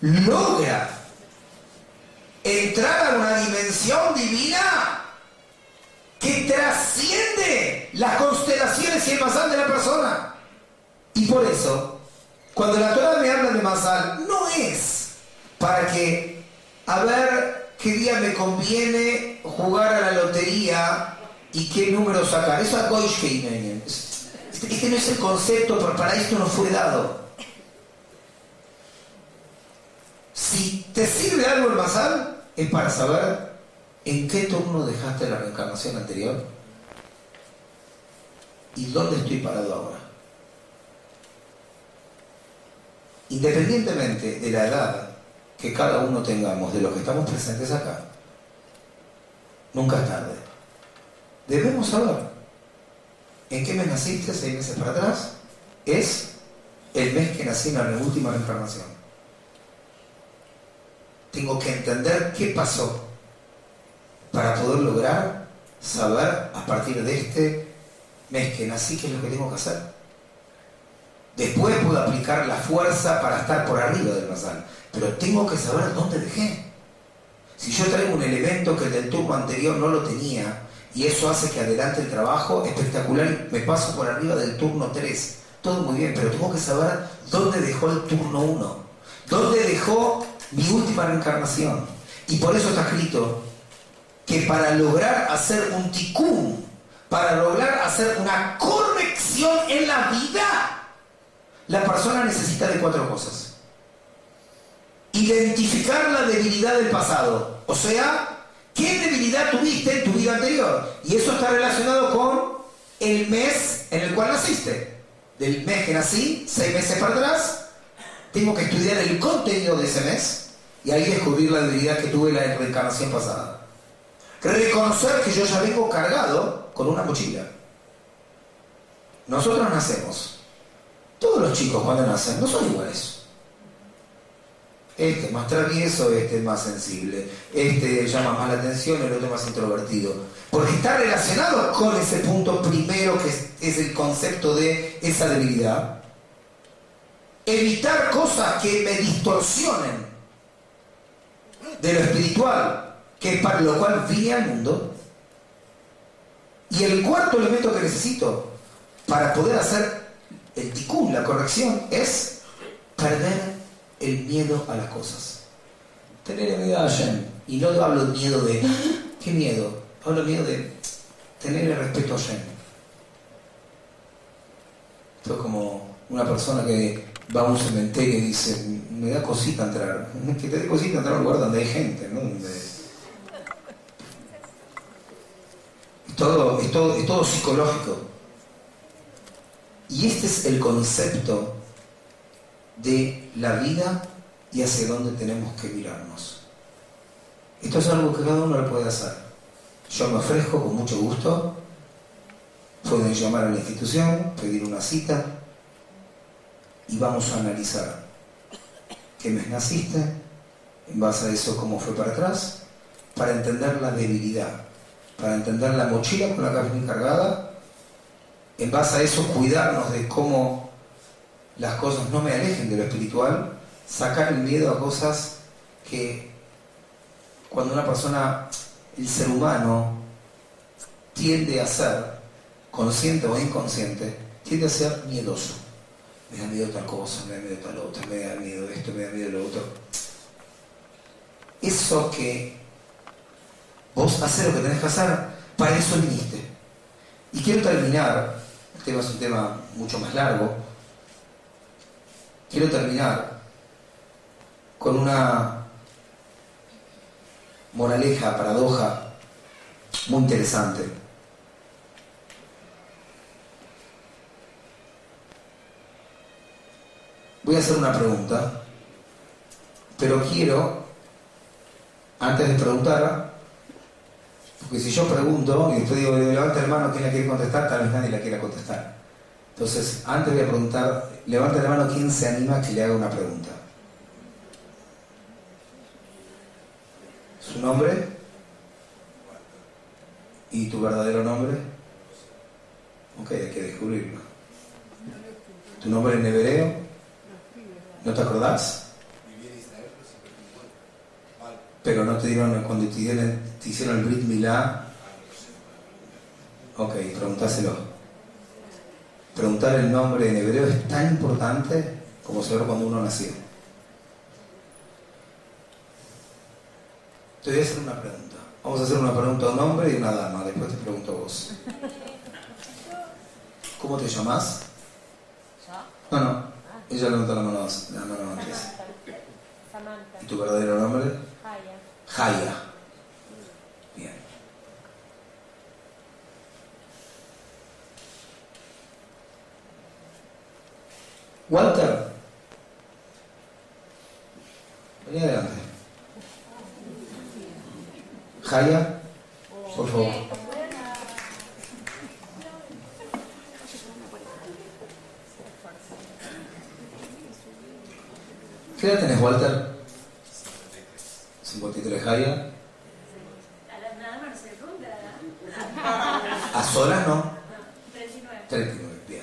logra entrar a una dimensión divina que trasciende las constelaciones y el masal de la persona. Y por eso, cuando la Torah me habla de masal, no es para que, a ver qué día me conviene jugar a la lotería y qué número sacar. Eso es Goishkeinen. Este, este no es el concepto, para esto no fue dado. Si te sirve algo el masal, es para saber en qué turno dejaste la reencarnación anterior y dónde estoy parado ahora. Independientemente de la edad que cada uno tengamos de los que estamos presentes acá, nunca es tarde. Debemos saber en qué mes naciste seis meses para atrás. Es el mes que nací en la última reencarnación. Tengo que entender qué pasó para poder lograr saber a partir de este mes que nací qué es lo que tengo que hacer. Después puedo aplicar la fuerza para estar por arriba del basal, pero tengo que saber dónde dejé. Si yo traigo un elemento que el del turno anterior no lo tenía, y eso hace que adelante el trabajo espectacular y me paso por arriba del turno 3. Todo muy bien, pero tengo que saber dónde dejó el turno 1, dónde dejó mi última reencarnación. Y por eso está escrito que para lograr hacer un tikkun, para lograr hacer una corrección en la vida, la persona necesita de cuatro cosas. Identificar la debilidad del pasado, o sea, ¿Qué debilidad tuviste en tu vida anterior? Y eso está relacionado con el mes en el cual naciste. Del mes que nací, seis meses para atrás, tengo que estudiar el contenido de ese mes y ahí descubrir la debilidad que tuve la reencarnación pasada. Reconocer que yo ya vengo cargado con una mochila. Nosotros nacemos. Todos los chicos cuando nacen no son iguales. Este es más travieso, este es más sensible, este llama más la atención, el otro más introvertido. Porque está relacionado con ese punto primero que es, el concepto de esa debilidad. Evitar cosas que me distorsionen de lo espiritual, que es para lo cual vine al mundo. Y el cuarto elemento que necesito para poder hacer el ticún, la corrección, es perder el miedo a las cosas. Tener miedo a Hashem. Y no hablo miedo de, ¿qué miedo? Hablo miedo de tener el respeto a Hashem. Esto es como una persona que va a un cementerio y dice, me da cosita entrar. Que te dé cosita entrar a un lugar donde hay gente, ¿no? todo, es, todo, es todo psicológico. Y este es el concepto de la vida y hacia dónde tenemos que mirarnos. Esto es algo que cada uno lo puede hacer. Yo me ofrezco con mucho gusto. Pueden llamar a la institución, pedir una cita y vamos a analizar qué mes naciste, en base a eso cómo fue para atrás, para entender la debilidad, para entender la mochila con la que has cargada, en base a eso cuidarnos de cómo las cosas no me alejen de lo espiritual, sacar el miedo a cosas que cuando una persona, el ser humano, tiende a ser, consciente o inconsciente, tiende a ser miedoso. Me da miedo tal cosa, me da miedo tal otra, me da miedo esto, me da miedo lo otro. Eso que vos haces lo que tenés que hacer, para eso viniste. Y quiero terminar, el tema es un tema mucho más largo, Quiero terminar con una moraleja, paradoja muy interesante. Voy a hacer una pregunta, pero quiero, antes de preguntar, porque si yo pregunto y después digo, levanta el mano, ¿quién la quiere contestar? Tal vez nadie la quiera contestar. Entonces, antes voy a preguntar, levante la mano quien se anima a que le haga una pregunta. ¿Su nombre? ¿Y tu verdadero nombre? Ok, hay que descubrirlo. ¿Tu nombre en hebreo? ¿No te acordás? Pero no te dieron, cuando te, dieron- te hicieron el Brit Milá. Ok, preguntáselo. Preguntar el nombre en hebreo es tan importante como saber cuando uno nació. Te voy a hacer una pregunta. Vamos a hacer una pregunta a un hombre y una dama. Después te pregunto a vos. ¿Cómo te llamas? ¿Yo? No, no. Ella levantó la mano, la mano antes. Samantha. ¿Y tu verdadero nombre? Jaya. Jaya. Bien. Walter. Vení adelante. Jaya, por favor. ¿Qué edad tenés, Walter? 53 Jaya. A la nada más se pregunta. A solas no. 39. 39, bien.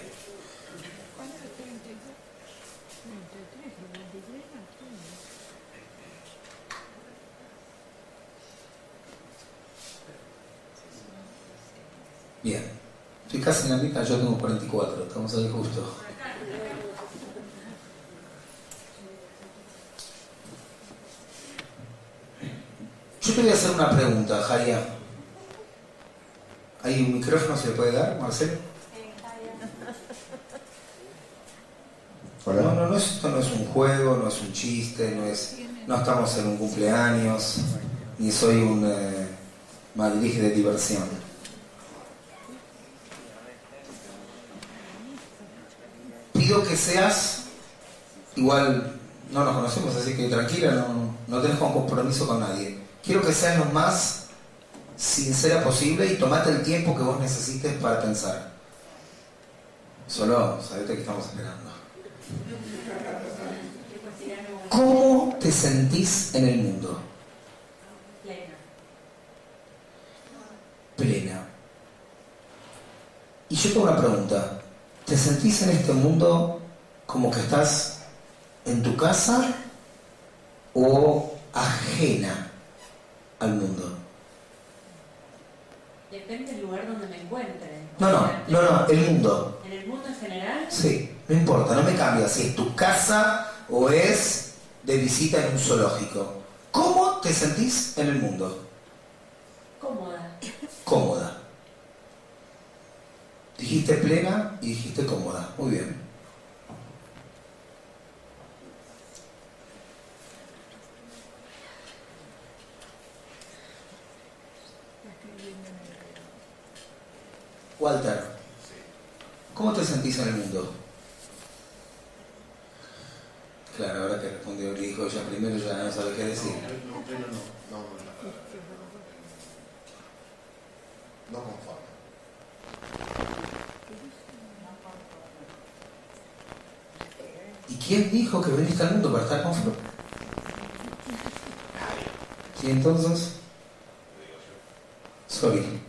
Bien. Estoy casi en la mitad, yo tengo 44, estamos ahí justo. Te voy a hacer una pregunta, Jaya. ¿Hay un micrófono se le puede dar, Marcelo? Jaya. No, no, no es, esto no es un juego, no es un chiste, no es, no estamos en un cumpleaños, ni soy un eh, Madrid de diversión. Pido que seas, igual no nos conocemos, así que tranquila, no, no tenés un compromiso con nadie. Quiero que seas lo más sincera posible y tomate el tiempo que vos necesites para pensar. Solo sabete que estamos esperando. ¿Cómo te sentís en el mundo? Plena. Plena. Y yo tengo una pregunta. ¿Te sentís en este mundo como que estás en tu casa o ajena al mundo? Depende del lugar donde me encuentre. No, no, no, no, el mundo. En el mundo en general, Sí, no importa, no me cambia si es tu casa o es de visita en un zoológico. ¿Cómo te sentís en el mundo? cómoda. Cómoda. Dijiste plena y dijiste cómoda. Muy bien. Walter, ¿cómo te sentís en el mundo? Claro, ahora que respondió el hijo ella primero ya no sabe qué decir. No, no. No, no, no. No conforme. ¿Y quién dijo que veniste al mundo para estar conforme? ¿Y entonces? Sorry.